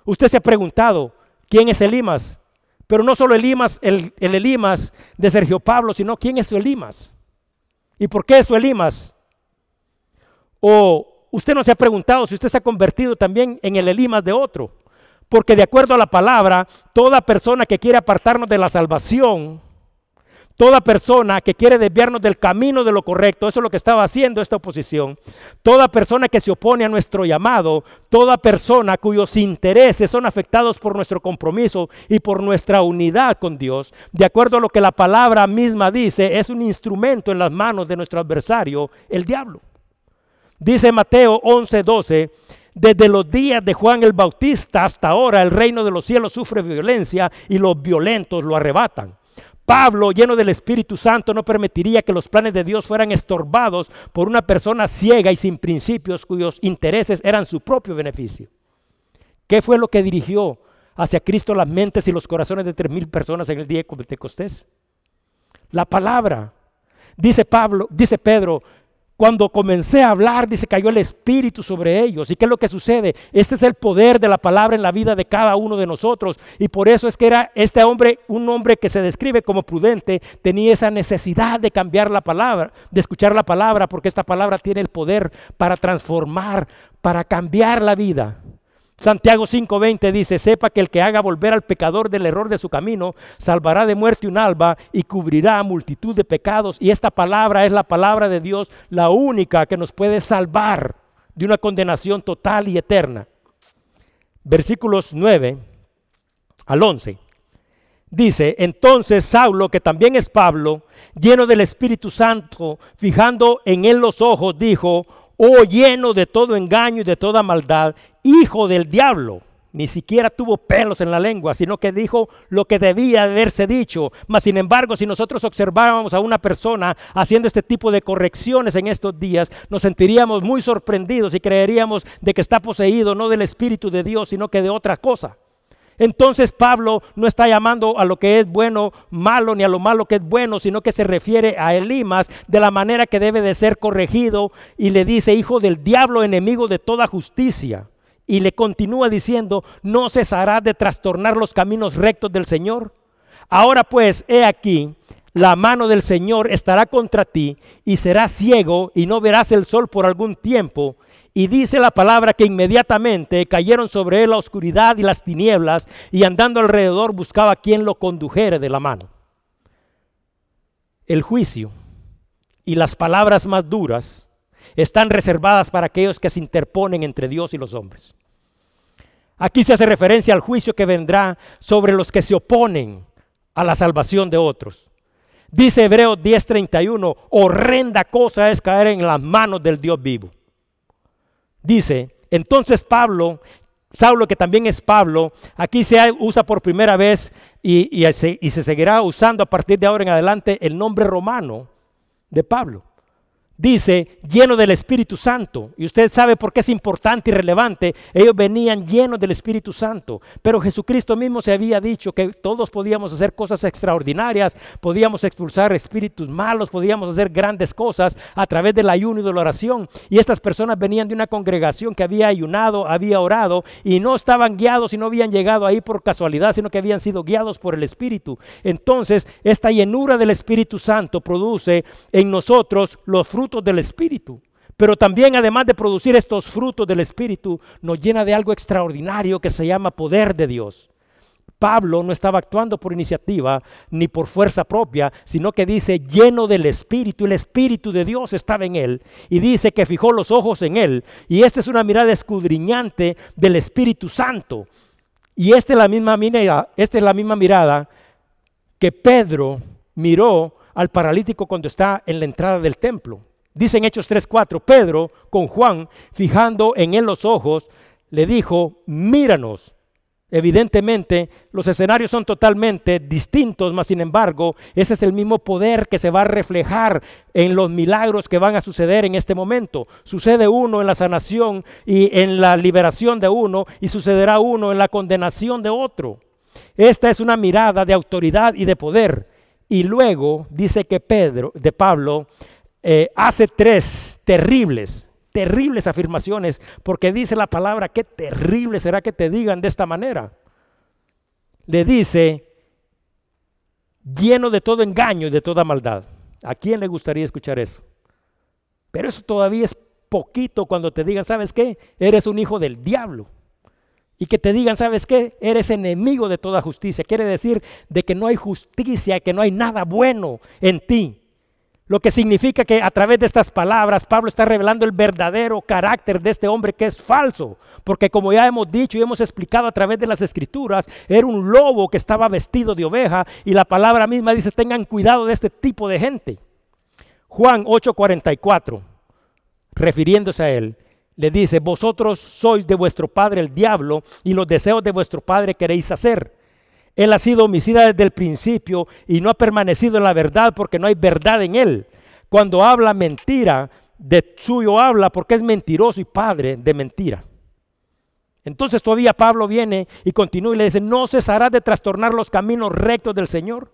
Usted se ha preguntado, ¿quién es Elimas? Pero no solo Elimas, el, el Elimas de Sergio Pablo, sino quién es su Elimas. ¿Y por qué es su Elimas? O usted no se ha preguntado si usted se ha convertido también en el Elimas de otro. Porque de acuerdo a la palabra, toda persona que quiere apartarnos de la salvación, toda persona que quiere desviarnos del camino de lo correcto, eso es lo que estaba haciendo esta oposición, toda persona que se opone a nuestro llamado, toda persona cuyos intereses son afectados por nuestro compromiso y por nuestra unidad con Dios, de acuerdo a lo que la palabra misma dice, es un instrumento en las manos de nuestro adversario, el diablo. Dice Mateo 11:12 desde los días de Juan el Bautista hasta ahora el reino de los cielos sufre violencia y los violentos lo arrebatan. Pablo, lleno del Espíritu Santo, no permitiría que los planes de Dios fueran estorbados por una persona ciega y sin principios cuyos intereses eran su propio beneficio. ¿Qué fue lo que dirigió hacia Cristo las mentes y los corazones de tres mil personas en el día de Pentecostés? La palabra. Dice Pablo, dice Pedro, cuando comencé a hablar, dice, cayó el Espíritu sobre ellos. ¿Y qué es lo que sucede? Este es el poder de la palabra en la vida de cada uno de nosotros. Y por eso es que era este hombre, un hombre que se describe como prudente, tenía esa necesidad de cambiar la palabra, de escuchar la palabra, porque esta palabra tiene el poder para transformar, para cambiar la vida. Santiago 5:20 dice, sepa que el que haga volver al pecador del error de su camino, salvará de muerte un alba y cubrirá multitud de pecados. Y esta palabra es la palabra de Dios, la única que nos puede salvar de una condenación total y eterna. Versículos 9 al 11. Dice, entonces Saulo, que también es Pablo, lleno del Espíritu Santo, fijando en él los ojos, dijo, oh lleno de todo engaño y de toda maldad, hijo del diablo. Ni siquiera tuvo pelos en la lengua, sino que dijo lo que debía haberse dicho. Mas, sin embargo, si nosotros observábamos a una persona haciendo este tipo de correcciones en estos días, nos sentiríamos muy sorprendidos y creeríamos de que está poseído no del Espíritu de Dios, sino que de otra cosa. Entonces Pablo no está llamando a lo que es bueno malo ni a lo malo que es bueno, sino que se refiere a Elimas de la manera que debe de ser corregido y le dice, hijo del diablo, enemigo de toda justicia. Y le continúa diciendo, no cesará de trastornar los caminos rectos del Señor. Ahora pues, he aquí, la mano del Señor estará contra ti y serás ciego y no verás el sol por algún tiempo. Y dice la palabra que inmediatamente cayeron sobre él la oscuridad y las tinieblas y andando alrededor buscaba quien lo condujere de la mano. El juicio y las palabras más duras están reservadas para aquellos que se interponen entre Dios y los hombres. Aquí se hace referencia al juicio que vendrá sobre los que se oponen a la salvación de otros. Dice Hebreos 10:31, horrenda cosa es caer en las manos del Dios vivo. Dice, entonces Pablo, Saulo que también es Pablo, aquí se usa por primera vez y, y se seguirá usando a partir de ahora en adelante el nombre romano de Pablo dice lleno del Espíritu Santo. Y usted sabe por qué es importante y relevante. Ellos venían llenos del Espíritu Santo. Pero Jesucristo mismo se había dicho que todos podíamos hacer cosas extraordinarias, podíamos expulsar espíritus malos, podíamos hacer grandes cosas a través del ayuno y de la oración. Y estas personas venían de una congregación que había ayunado, había orado y no estaban guiados y no habían llegado ahí por casualidad, sino que habían sido guiados por el Espíritu. Entonces, esta llenura del Espíritu Santo produce en nosotros los frutos del Espíritu. Pero también, además de producir estos frutos del Espíritu, nos llena de algo extraordinario que se llama poder de Dios. Pablo no estaba actuando por iniciativa ni por fuerza propia, sino que dice lleno del Espíritu. El Espíritu de Dios estaba en él y dice que fijó los ojos en él. Y esta es una mirada escudriñante del Espíritu Santo. Y esta es la misma mirada, esta es la misma mirada que Pedro miró al paralítico cuando está en la entrada del templo. Dice en Hechos 3:4, Pedro con Juan, fijando en él los ojos, le dijo, míranos. Evidentemente, los escenarios son totalmente distintos, mas sin embargo, ese es el mismo poder que se va a reflejar en los milagros que van a suceder en este momento. Sucede uno en la sanación y en la liberación de uno, y sucederá uno en la condenación de otro. Esta es una mirada de autoridad y de poder. Y luego dice que Pedro, de Pablo, eh, hace tres terribles, terribles afirmaciones, porque dice la palabra, qué terrible será que te digan de esta manera. Le dice, lleno de todo engaño y de toda maldad. ¿A quién le gustaría escuchar eso? Pero eso todavía es poquito cuando te digan, ¿sabes qué? Eres un hijo del diablo. Y que te digan, ¿sabes qué? Eres enemigo de toda justicia. Quiere decir de que no hay justicia, que no hay nada bueno en ti. Lo que significa que a través de estas palabras Pablo está revelando el verdadero carácter de este hombre que es falso. Porque como ya hemos dicho y hemos explicado a través de las escrituras, era un lobo que estaba vestido de oveja y la palabra misma dice tengan cuidado de este tipo de gente. Juan 8:44, refiriéndose a él, le dice, vosotros sois de vuestro padre el diablo y los deseos de vuestro padre queréis hacer. Él ha sido homicida desde el principio y no ha permanecido en la verdad porque no hay verdad en él. Cuando habla mentira, de suyo habla porque es mentiroso y padre de mentira. Entonces todavía Pablo viene y continúa y le dice, no cesará de trastornar los caminos rectos del Señor.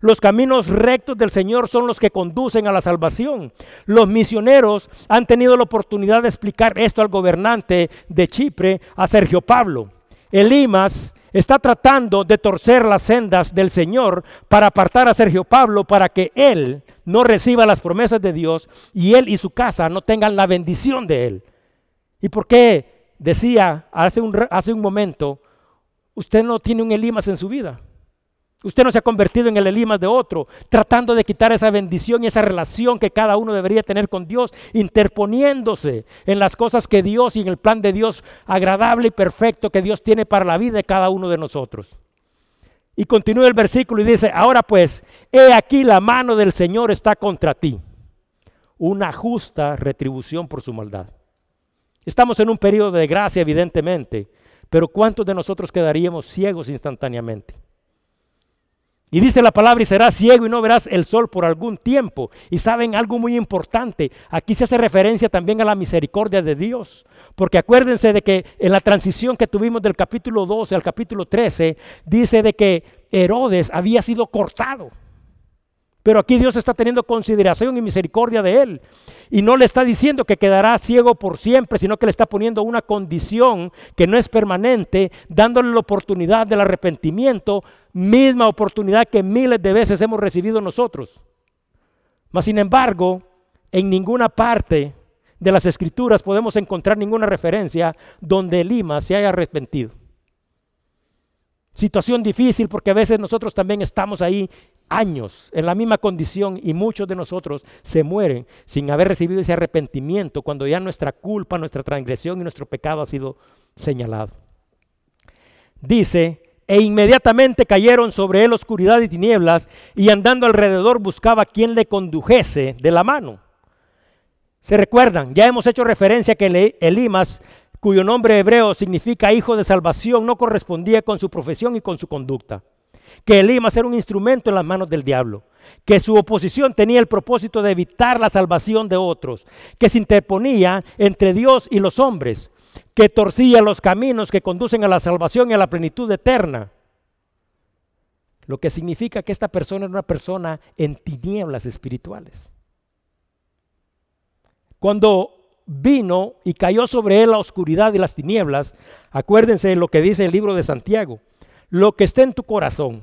Los caminos rectos del Señor son los que conducen a la salvación. Los misioneros han tenido la oportunidad de explicar esto al gobernante de Chipre, a Sergio Pablo. Elimas está tratando de torcer las sendas del Señor para apartar a Sergio Pablo para que él no reciba las promesas de Dios y él y su casa no tengan la bendición de él. ¿Y por qué decía hace un, hace un momento, usted no tiene un Elimas en su vida? Usted no se ha convertido en el Elimas de otro, tratando de quitar esa bendición y esa relación que cada uno debería tener con Dios, interponiéndose en las cosas que Dios y en el plan de Dios agradable y perfecto que Dios tiene para la vida de cada uno de nosotros. Y continúa el versículo y dice, ahora pues, he aquí la mano del Señor está contra ti, una justa retribución por su maldad. Estamos en un periodo de gracia, evidentemente, pero ¿cuántos de nosotros quedaríamos ciegos instantáneamente? Y dice la palabra, y serás ciego y no verás el sol por algún tiempo. Y saben algo muy importante, aquí se hace referencia también a la misericordia de Dios. Porque acuérdense de que en la transición que tuvimos del capítulo 12 al capítulo 13, dice de que Herodes había sido cortado. Pero aquí Dios está teniendo consideración y misericordia de él. Y no le está diciendo que quedará ciego por siempre, sino que le está poniendo una condición que no es permanente, dándole la oportunidad del arrepentimiento, misma oportunidad que miles de veces hemos recibido nosotros. Mas sin embargo, en ninguna parte de las escrituras podemos encontrar ninguna referencia donde Lima se haya arrepentido. Situación difícil porque a veces nosotros también estamos ahí años en la misma condición y muchos de nosotros se mueren sin haber recibido ese arrepentimiento cuando ya nuestra culpa, nuestra transgresión y nuestro pecado ha sido señalado. Dice, e inmediatamente cayeron sobre él oscuridad y tinieblas y andando alrededor buscaba quien le condujese de la mano. ¿Se recuerdan? Ya hemos hecho referencia que Elimas, cuyo nombre hebreo significa hijo de salvación, no correspondía con su profesión y con su conducta que Elimas era un instrumento en las manos del diablo, que su oposición tenía el propósito de evitar la salvación de otros, que se interponía entre Dios y los hombres, que torcía los caminos que conducen a la salvación y a la plenitud eterna. Lo que significa que esta persona era una persona en tinieblas espirituales. Cuando vino y cayó sobre él la oscuridad y las tinieblas, acuérdense de lo que dice el libro de Santiago lo que está en tu corazón,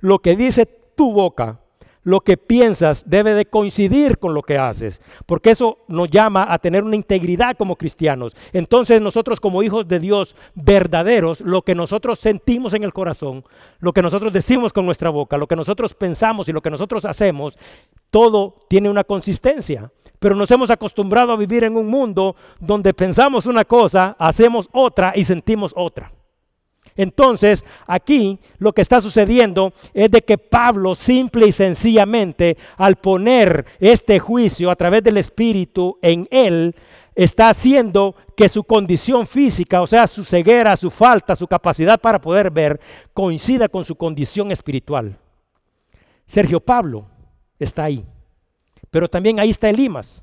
lo que dice tu boca, lo que piensas debe de coincidir con lo que haces, porque eso nos llama a tener una integridad como cristianos. Entonces nosotros como hijos de Dios verdaderos, lo que nosotros sentimos en el corazón, lo que nosotros decimos con nuestra boca, lo que nosotros pensamos y lo que nosotros hacemos, todo tiene una consistencia. Pero nos hemos acostumbrado a vivir en un mundo donde pensamos una cosa, hacemos otra y sentimos otra. Entonces, aquí lo que está sucediendo es de que Pablo simple y sencillamente, al poner este juicio a través del Espíritu en él, está haciendo que su condición física, o sea, su ceguera, su falta, su capacidad para poder ver, coincida con su condición espiritual. Sergio Pablo está ahí, pero también ahí está Elimas.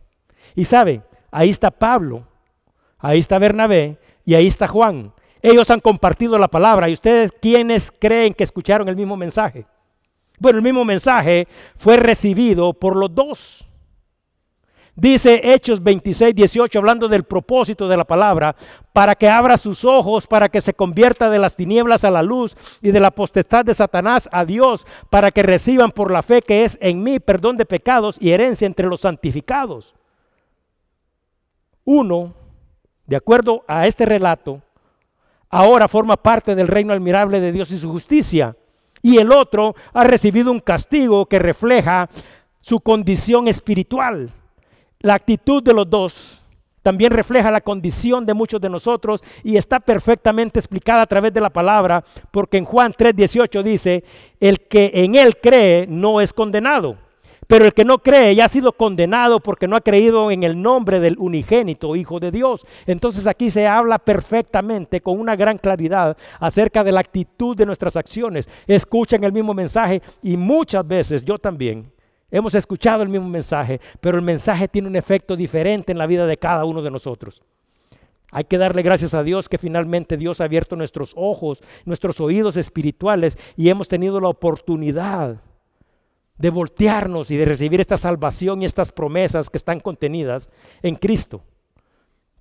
Y sabe, ahí está Pablo, ahí está Bernabé y ahí está Juan. Ellos han compartido la palabra y ustedes, ¿quiénes creen que escucharon el mismo mensaje? Bueno, el mismo mensaje fue recibido por los dos. Dice Hechos 26, 18, hablando del propósito de la palabra, para que abra sus ojos, para que se convierta de las tinieblas a la luz y de la potestad de Satanás a Dios, para que reciban por la fe que es en mí perdón de pecados y herencia entre los santificados. Uno, de acuerdo a este relato, ahora forma parte del reino admirable de Dios y su justicia. Y el otro ha recibido un castigo que refleja su condición espiritual. La actitud de los dos también refleja la condición de muchos de nosotros y está perfectamente explicada a través de la palabra, porque en Juan 3:18 dice, el que en él cree no es condenado, pero el que no cree ya ha sido condenado porque no ha creído en el nombre del unigénito Hijo de Dios. Entonces aquí se habla perfectamente con una gran claridad acerca de la actitud de nuestras acciones. Escuchan el mismo mensaje y muchas veces yo también Hemos escuchado el mismo mensaje, pero el mensaje tiene un efecto diferente en la vida de cada uno de nosotros. Hay que darle gracias a Dios que finalmente Dios ha abierto nuestros ojos, nuestros oídos espirituales y hemos tenido la oportunidad de voltearnos y de recibir esta salvación y estas promesas que están contenidas en Cristo.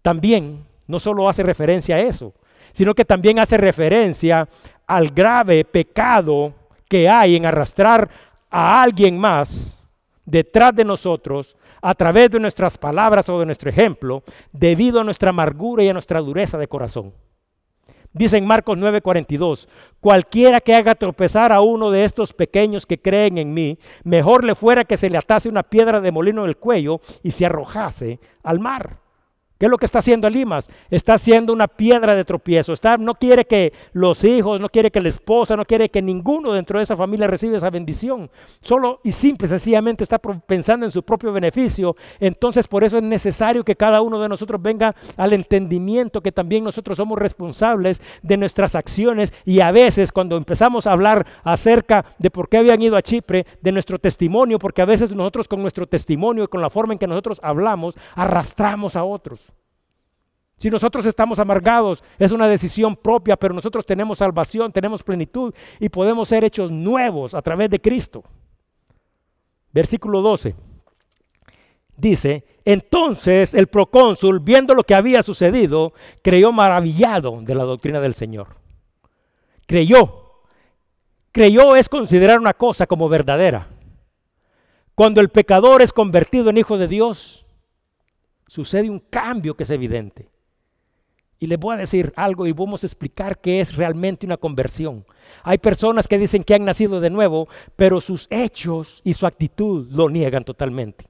También no solo hace referencia a eso, sino que también hace referencia al grave pecado que hay en arrastrar a alguien más detrás de nosotros a través de nuestras palabras o de nuestro ejemplo, debido a nuestra amargura y a nuestra dureza de corazón. Dice en Marcos 9:42, cualquiera que haga tropezar a uno de estos pequeños que creen en mí, mejor le fuera que se le atase una piedra de molino en el cuello y se arrojase al mar. ¿Qué es lo que está haciendo Elimas? Está haciendo una piedra de tropiezo. No quiere que los hijos, no quiere que la esposa, no quiere que ninguno dentro de esa familia reciba esa bendición. Solo y simple, sencillamente está pensando en su propio beneficio. Entonces por eso es necesario que cada uno de nosotros venga al entendimiento que también nosotros somos responsables de nuestras acciones y a veces cuando empezamos a hablar acerca de por qué habían ido a Chipre, de nuestro testimonio, porque a veces nosotros con nuestro testimonio y con la forma en que nosotros hablamos, arrastramos a otros. Si nosotros estamos amargados, es una decisión propia, pero nosotros tenemos salvación, tenemos plenitud y podemos ser hechos nuevos a través de Cristo. Versículo 12. Dice, entonces el procónsul, viendo lo que había sucedido, creyó maravillado de la doctrina del Señor. Creyó. Creyó es considerar una cosa como verdadera. Cuando el pecador es convertido en hijo de Dios, sucede un cambio que es evidente. Y les voy a decir algo y vamos a explicar qué es realmente una conversión. Hay personas que dicen que han nacido de nuevo, pero sus hechos y su actitud lo niegan totalmente.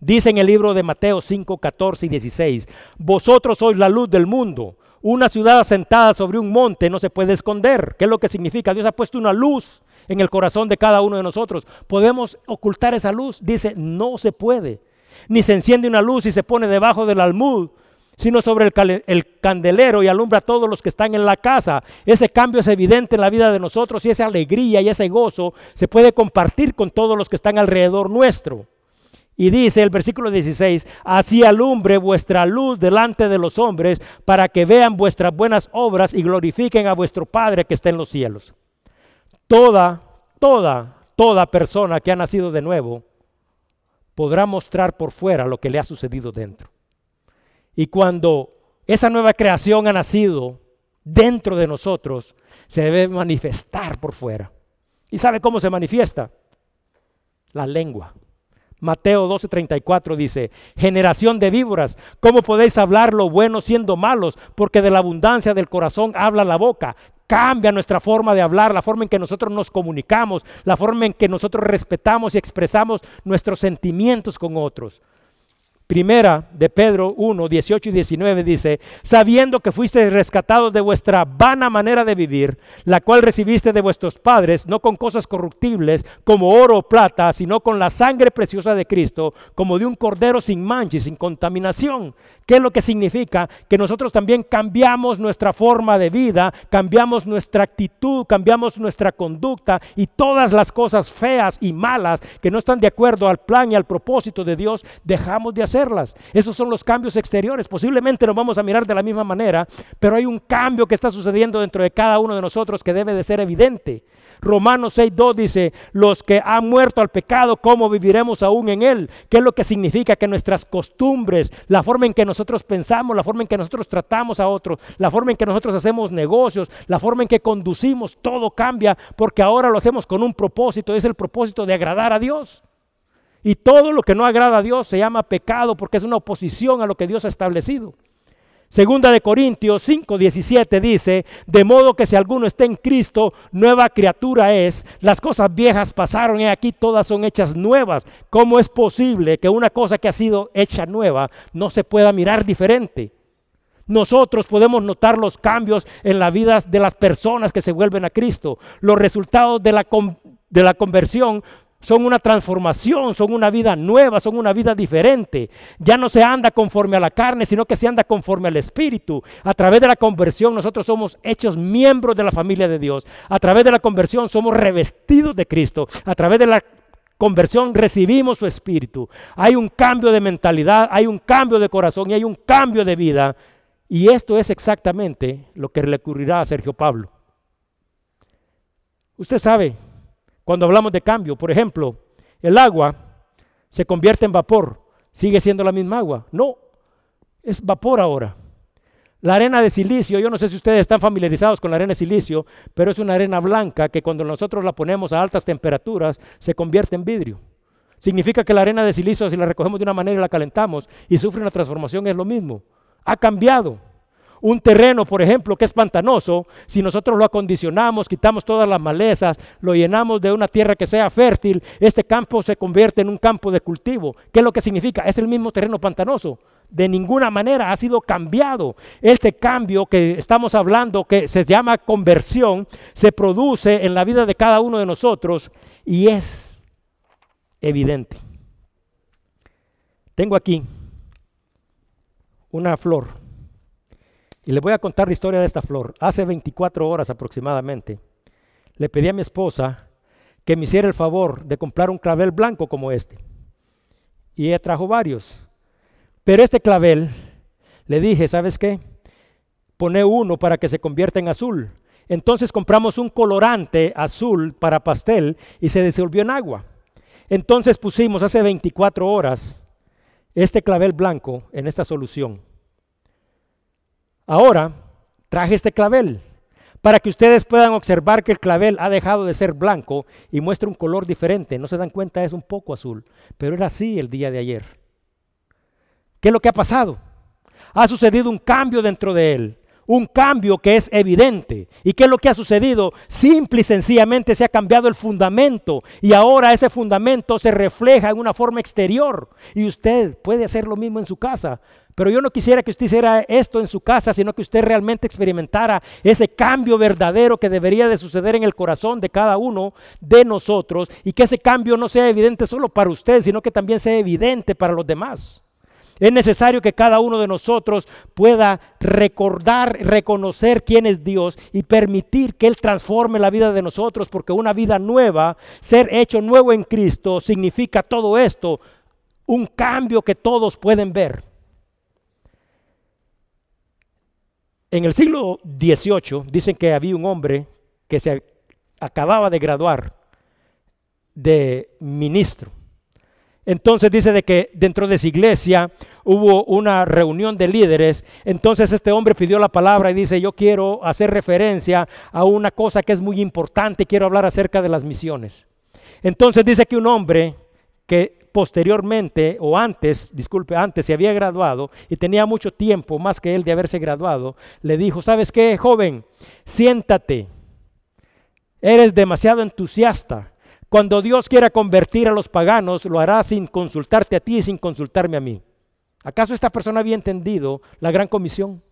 Dice en el libro de Mateo 5, 14 y 16, vosotros sois la luz del mundo. Una ciudad asentada sobre un monte no se puede esconder. ¿Qué es lo que significa? Dios ha puesto una luz en el corazón de cada uno de nosotros. ¿Podemos ocultar esa luz? Dice, no se puede. Ni se enciende una luz y se pone debajo del almud sino sobre el, candelero y alumbra a todos los que están en la casa. Ese cambio es evidente en la vida de nosotros y esa alegría y ese gozo se puede compartir con todos los que están alrededor nuestro. Y dice el versículo 16, así alumbre vuestra luz delante de los hombres para que vean vuestras buenas obras y glorifiquen a vuestro Padre que está en los cielos. Toda, toda, toda persona que ha nacido de nuevo podrá mostrar por fuera lo que le ha sucedido dentro. Y cuando esa nueva creación ha nacido dentro de nosotros, se debe manifestar por fuera. ¿Y sabe cómo se manifiesta? La lengua. Mateo 12:34 dice, generación de víboras, ¿cómo podéis hablar lo bueno siendo malos? Porque de la abundancia del corazón habla la boca. Cambia nuestra forma de hablar, la forma en que nosotros nos comunicamos, la forma en que nosotros respetamos y expresamos nuestros sentimientos con otros. Primera de Pedro 1, 18 y 19 dice, sabiendo que fuiste rescatados de vuestra vana manera de vivir, la cual recibiste de vuestros padres, no con cosas corruptibles como oro o plata, sino con la sangre preciosa de Cristo, como de un cordero sin mancha y sin contaminación. ¿Qué es lo que significa? Que nosotros también cambiamos nuestra forma de vida, cambiamos nuestra actitud, cambiamos nuestra conducta y todas las cosas feas y malas que no están de acuerdo al plan y al propósito de Dios, dejamos de Esos son los cambios exteriores. Posiblemente nos vamos a mirar de la misma manera, pero hay un cambio que está sucediendo dentro de cada uno de nosotros que debe de ser evidente. Romanos 6.2 dice, los que han muerto al pecado, ¿cómo viviremos aún en él? ¿Qué es lo que significa? Que nuestras costumbres, la forma en que nosotros pensamos, la forma en que nosotros tratamos a otros, la forma en que nosotros hacemos negocios, la forma en que conducimos, todo cambia porque ahora lo hacemos con un propósito, es el propósito de agradar a Dios. Y todo lo que no agrada a Dios se llama pecado porque es una oposición a lo que Dios ha establecido. Segunda de Corintios 5, 17 dice, de modo que si alguno está en Cristo, nueva criatura es, las cosas viejas pasaron y aquí todas son hechas nuevas. ¿Cómo es posible que una cosa que ha sido hecha nueva no se pueda mirar diferente? Nosotros podemos notar los cambios en la vida de las personas que se vuelven a Cristo. Los resultados de la, de la conversión son una transformación, son una vida nueva, son una vida diferente. Ya no se anda conforme a la carne, sino que se anda conforme al Espíritu. A través de la conversión nosotros somos hechos miembros de la familia de Dios. A través de la conversión somos revestidos de Cristo. A través de la conversión recibimos su Espíritu. Hay un cambio de mentalidad, hay un cambio de corazón y hay un cambio de vida. Y esto es exactamente lo que le ocurrirá a Sergio Pablo. Usted sabe, cuando hablamos de cambio. Por ejemplo, el agua se convierte en vapor. ¿Sigue siendo la misma agua? No, es vapor ahora. La arena de silicio, yo no sé si ustedes están familiarizados con la arena de silicio, pero es una arena blanca que cuando nosotros la ponemos a altas temperaturas se convierte en vidrio. Significa que la arena de silicio, si la recogemos de una manera y la calentamos y sufre una transformación, es lo mismo. Ha cambiado. Un terreno, por ejemplo, que es pantanoso, si nosotros lo acondicionamos, quitamos todas las malezas, lo llenamos de una tierra que sea fértil, este campo se convierte en un campo de cultivo. ¿Qué es lo que significa? Es el mismo terreno pantanoso. De ninguna manera ha sido cambiado. Este cambio que estamos hablando, que se llama conversión, se produce en la vida de cada uno de nosotros y es evidente. Tengo aquí una flor y le voy a contar la historia de esta flor. Hace 24 horas aproximadamente, le pedí a mi esposa que me hiciera el favor de comprar un clavel blanco como este. Y ella trajo varios. Pero este clavel, le dije, ¿sabes qué? Pone uno para que se convierta en azul. Entonces compramos un colorante azul para pastel y se disolvió en agua. Entonces pusimos hace 24 horas este clavel blanco en esta solución. Ahora traje este clavel para que ustedes puedan observar que el clavel ha dejado de ser blanco y muestra un color diferente. No se dan cuenta, es un poco azul, pero era así el día de ayer. ¿Qué es lo que ha pasado? Ha sucedido un cambio dentro de él, un cambio que es evidente. ¿Y qué es lo que ha sucedido? Simple y sencillamente se ha cambiado el fundamento y ahora ese fundamento se refleja en una forma exterior y usted puede hacer lo mismo en su casa. Pero yo no quisiera que usted hiciera esto en su casa, sino que usted realmente experimentara ese cambio verdadero que debería de suceder en el corazón de cada uno de nosotros y que ese cambio no sea evidente solo para usted, sino que también sea evidente para los demás. Es necesario que cada uno de nosotros pueda recordar, reconocer quién es Dios y permitir que Él transforme la vida de nosotros, porque una vida nueva, ser hecho nuevo en Cristo, significa todo esto, un cambio que todos pueden ver. En el siglo XVIII dicen que había un hombre que se acababa de graduar de ministro. Entonces dice de que dentro de su iglesia hubo una reunión de líderes. Entonces este hombre pidió la palabra y dice, yo quiero hacer referencia a una cosa que es muy importante, quiero hablar acerca de las misiones. Entonces dice que un hombre que posteriormente o antes, disculpe, antes se había graduado y tenía mucho tiempo más que él de haberse graduado, le dijo, ¿sabes qué, joven? Siéntate. Eres demasiado entusiasta. Cuando Dios quiera convertir a los paganos, lo hará sin consultarte a ti y sin consultarme a mí. ¿Acaso esta persona había entendido la gran comisión?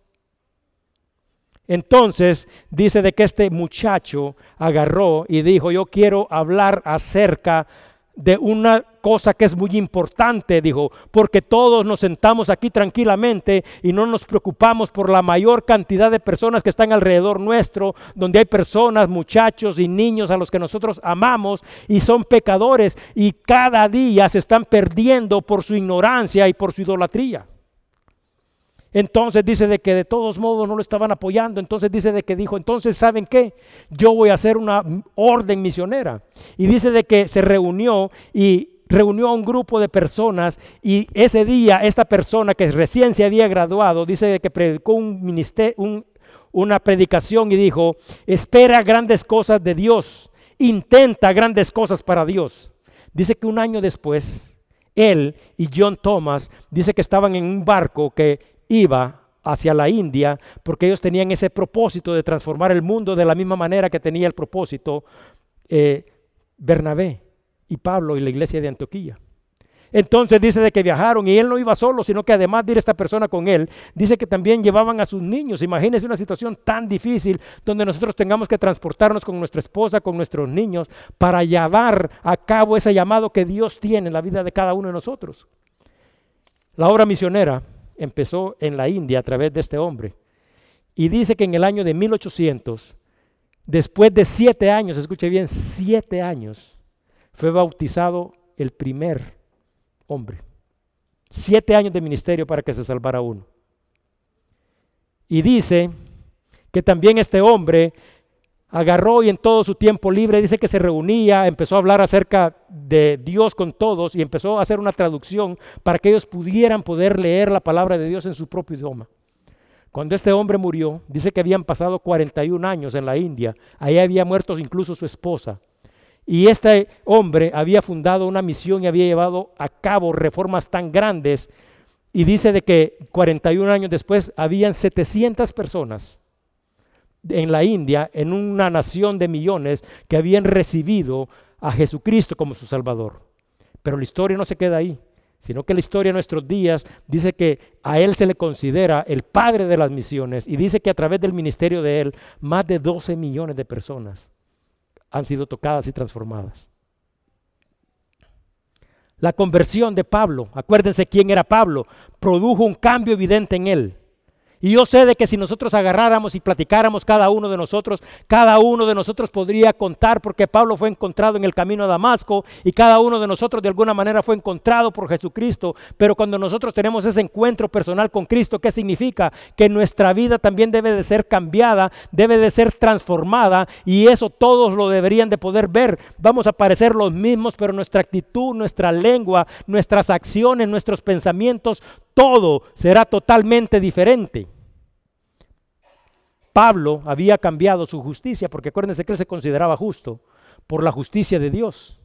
Entonces dice de que este muchacho agarró y dijo, yo quiero hablar acerca de una cosa que es muy importante, dijo, porque todos nos sentamos aquí tranquilamente y no nos preocupamos por la mayor cantidad de personas que están alrededor nuestro, donde hay personas, muchachos y niños a los que nosotros amamos y son pecadores y cada día se están perdiendo por su ignorancia y por su idolatría. Entonces dice de que de todos modos no lo estaban apoyando. Entonces dice de que dijo, entonces ¿saben qué? Yo voy a hacer una orden misionera. Y dice de que se reunió y reunió a un grupo de personas y ese día esta persona que recién se había graduado, dice de que predicó un ministerio, una predicación y dijo, espera grandes cosas de Dios, intenta grandes cosas para Dios. Dice que un año después, él y John Thomas, dice que estaban en un barco que iba hacia la India porque ellos tenían ese propósito de transformar el mundo de la misma manera que tenía el propósito eh, Bernabé y Pablo y la iglesia de Antioquía. Entonces dice de que viajaron y él no iba solo, sino que además de ir esta persona con él, dice que también llevaban a sus niños. Imagínense una situación tan difícil donde nosotros tengamos que transportarnos con nuestra esposa, con nuestros niños, para llevar a cabo ese llamado que Dios tiene en la vida de cada uno de nosotros. La obra misionera empezó en la India a través de este hombre. Y dice que en el año de 1800, después de siete años, escuche bien, siete años, fue bautizado el primer hombre. Siete años de ministerio para que se salvara uno. Y dice que también este hombre agarró y en todo su tiempo libre dice que se reunía, empezó a hablar acerca de Dios con todos y empezó a hacer una traducción para que ellos pudieran poder leer la palabra de Dios en su propio idioma. Cuando este hombre murió, dice que habían pasado 41 años en la India, ahí había muerto incluso su esposa. Y este hombre había fundado una misión y había llevado a cabo reformas tan grandes. Y dice de que 41 años después habían 700 personas en la India, en una nación de millones que habían recibido a Jesucristo como su Salvador. Pero la historia no se queda ahí, sino que la historia de nuestros días dice que a Él se le considera el padre de las misiones y dice que a través del ministerio de Él más de 12 millones de personas han sido tocadas y transformadas. La conversión de Pablo, acuérdense quién era Pablo, produjo un cambio evidente en él. Y yo sé de que si nosotros agarráramos y platicáramos cada uno de nosotros, cada uno de nosotros podría contar porque Pablo fue encontrado en el camino a Damasco y cada uno de nosotros de alguna manera fue encontrado por Jesucristo. Pero cuando nosotros tenemos ese encuentro personal con Cristo, ¿qué significa? Que nuestra vida también debe de ser cambiada, debe de ser transformada y eso todos lo deberían de poder ver. Vamos a parecer los mismos, pero nuestra actitud, nuestra lengua, nuestras acciones, nuestros pensamientos, todo será totalmente diferente. Pablo había cambiado su justicia, porque acuérdense que él se consideraba justo por la justicia de Dios.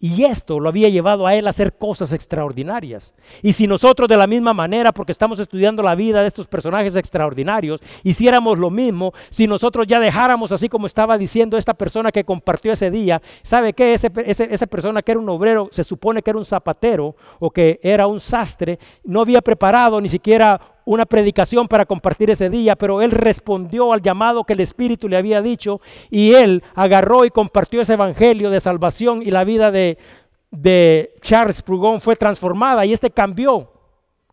Y esto lo había llevado a él a hacer cosas extraordinarias. Y si nosotros de la misma manera, porque estamos estudiando la vida de estos personajes extraordinarios, hiciéramos lo mismo, si nosotros ya dejáramos así como estaba diciendo esta persona que compartió ese día, ¿sabe qué? Ese, esa persona que era un obrero, se supone que era un zapatero o que era un sastre, no había preparado ni siquiera una predicación para compartir ese día, pero él respondió al llamado que el Espíritu le había dicho y él agarró y compartió ese evangelio de salvación y la vida de, de Charles Prugon fue transformada y este cambió.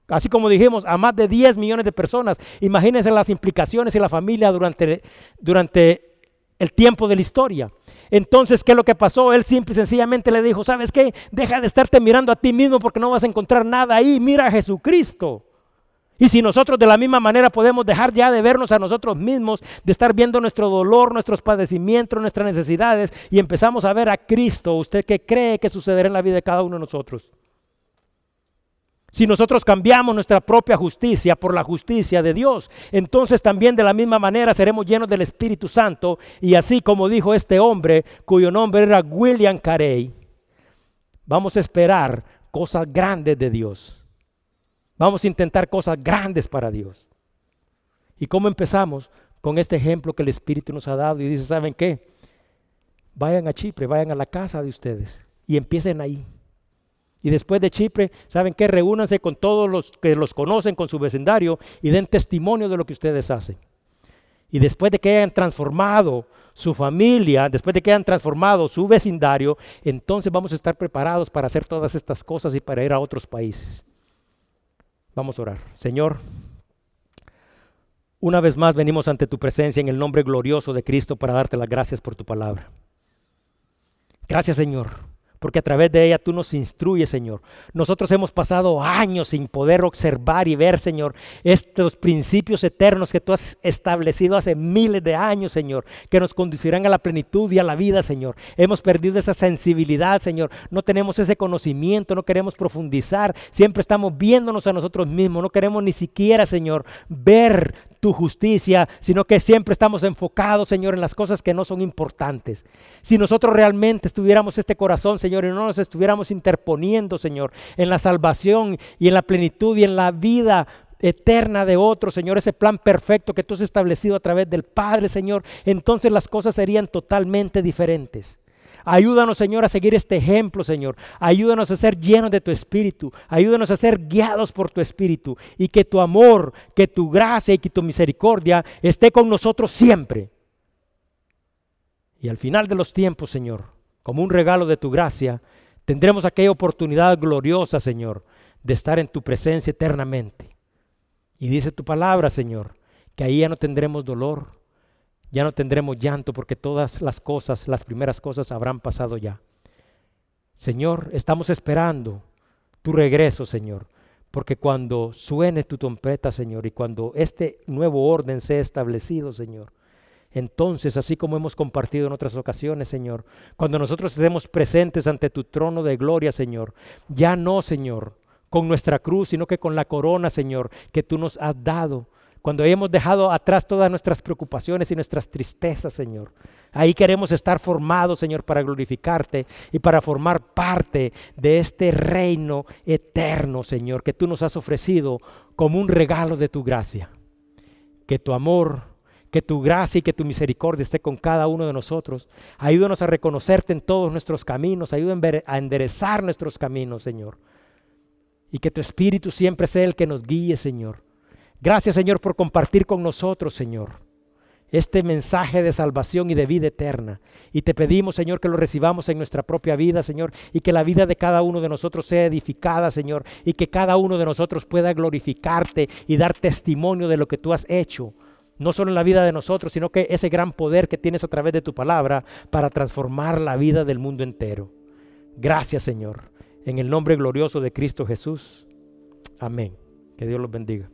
Así como dijimos, a más de 10 millones de personas. Imagínense las implicaciones y la familia durante, durante el tiempo de la historia. Entonces, ¿qué es lo que pasó? Él simple y sencillamente le dijo, ¿sabes qué? Deja de estarte mirando a ti mismo porque no vas a encontrar nada ahí. Mira a Jesucristo. Y si nosotros de la misma manera podemos dejar ya de vernos a nosotros mismos, de estar viendo nuestro dolor, nuestros padecimientos, nuestras necesidades, y empezamos a ver a Cristo, ¿usted qué cree que sucederá en la vida de cada uno de nosotros? Si nosotros cambiamos nuestra propia justicia por la justicia de Dios, entonces también de la misma manera seremos llenos del Espíritu Santo y así como dijo este hombre, cuyo nombre era William Carey, vamos a esperar cosas grandes de Dios. Vamos a intentar cosas grandes para Dios. ¿Y cómo empezamos? Con este ejemplo que el Espíritu nos ha dado y dice, ¿saben qué? Vayan a Chipre, vayan a la casa de ustedes y empiecen ahí. Y después de Chipre, ¿saben qué? Reúnanse con todos los que los conocen, con su vecindario, y den testimonio de lo que ustedes hacen. Y después de que hayan transformado su familia, después de que hayan transformado su vecindario, entonces vamos a estar preparados para hacer todas estas cosas y para ir a otros países. Vamos a orar. Señor, una vez más venimos ante tu presencia en el nombre glorioso de Cristo para darte las gracias por tu palabra. Gracias Señor porque a través de ella tú nos instruyes, Señor. Nosotros hemos pasado años sin poder observar y ver, Señor, estos principios eternos que tú has establecido hace miles de años, Señor, que nos conducirán a la plenitud y a la vida, Señor. Hemos perdido esa sensibilidad, Señor. No tenemos ese conocimiento, no queremos profundizar. Siempre estamos viéndonos a nosotros mismos. No queremos ni siquiera, Señor, ver tu justicia, sino que siempre estamos enfocados, Señor, en las cosas que no son importantes. Si nosotros realmente estuviéramos este corazón, Señor, y no nos estuviéramos interponiendo, Señor, en la salvación y en la plenitud y en la vida eterna de otro, Señor, ese plan perfecto que tú has establecido a través del Padre, Señor, entonces las cosas serían totalmente diferentes. Ayúdanos, Señor, a seguir este ejemplo, Señor. Ayúdanos a ser llenos de tu Espíritu. Ayúdanos a ser guiados por tu Espíritu. Y que tu amor, que tu gracia y que tu misericordia esté con nosotros siempre. Y al final de los tiempos, Señor, como un regalo de tu gracia, tendremos aquella oportunidad gloriosa, Señor, de estar en tu presencia eternamente. Y dice tu palabra, Señor, que ahí ya no tendremos dolor, ya no tendremos llanto porque todas las cosas, las primeras cosas habrán pasado ya. Señor, estamos esperando tu regreso, Señor, porque cuando suene tu trompeta, Señor, y cuando este nuevo orden sea establecido, Señor, entonces, así como hemos compartido en otras ocasiones, Señor, cuando nosotros estemos presentes ante tu trono de gloria, Señor, ya no, Señor, con nuestra cruz, sino que con la corona, Señor, que tú nos has dado cuando hemos dejado atrás todas nuestras preocupaciones y nuestras tristezas, Señor. Ahí queremos estar formados, Señor, para glorificarte y para formar parte de este reino eterno, Señor, que tú nos has ofrecido como un regalo de tu gracia. Que tu amor, que tu gracia y que tu misericordia esté con cada uno de nosotros. Ayúdanos a reconocerte en todos nuestros caminos, ayúdanos a enderezar nuestros caminos, Señor. Y que tu Espíritu siempre sea el que nos guíe, Señor. Gracias Señor por compartir con nosotros, Señor, este mensaje de salvación y de vida eterna. Y te pedimos, Señor, que lo recibamos en nuestra propia vida, Señor, y que la vida de cada uno de nosotros sea edificada, Señor, y que cada uno de nosotros pueda glorificarte y dar testimonio de lo que tú has hecho. No solo en la vida de nosotros, sino que ese gran poder que tienes a través de tu palabra para transformar la vida del mundo entero. Gracias, Señor. En el nombre glorioso de Cristo Jesús. Amén. Que Dios los bendiga.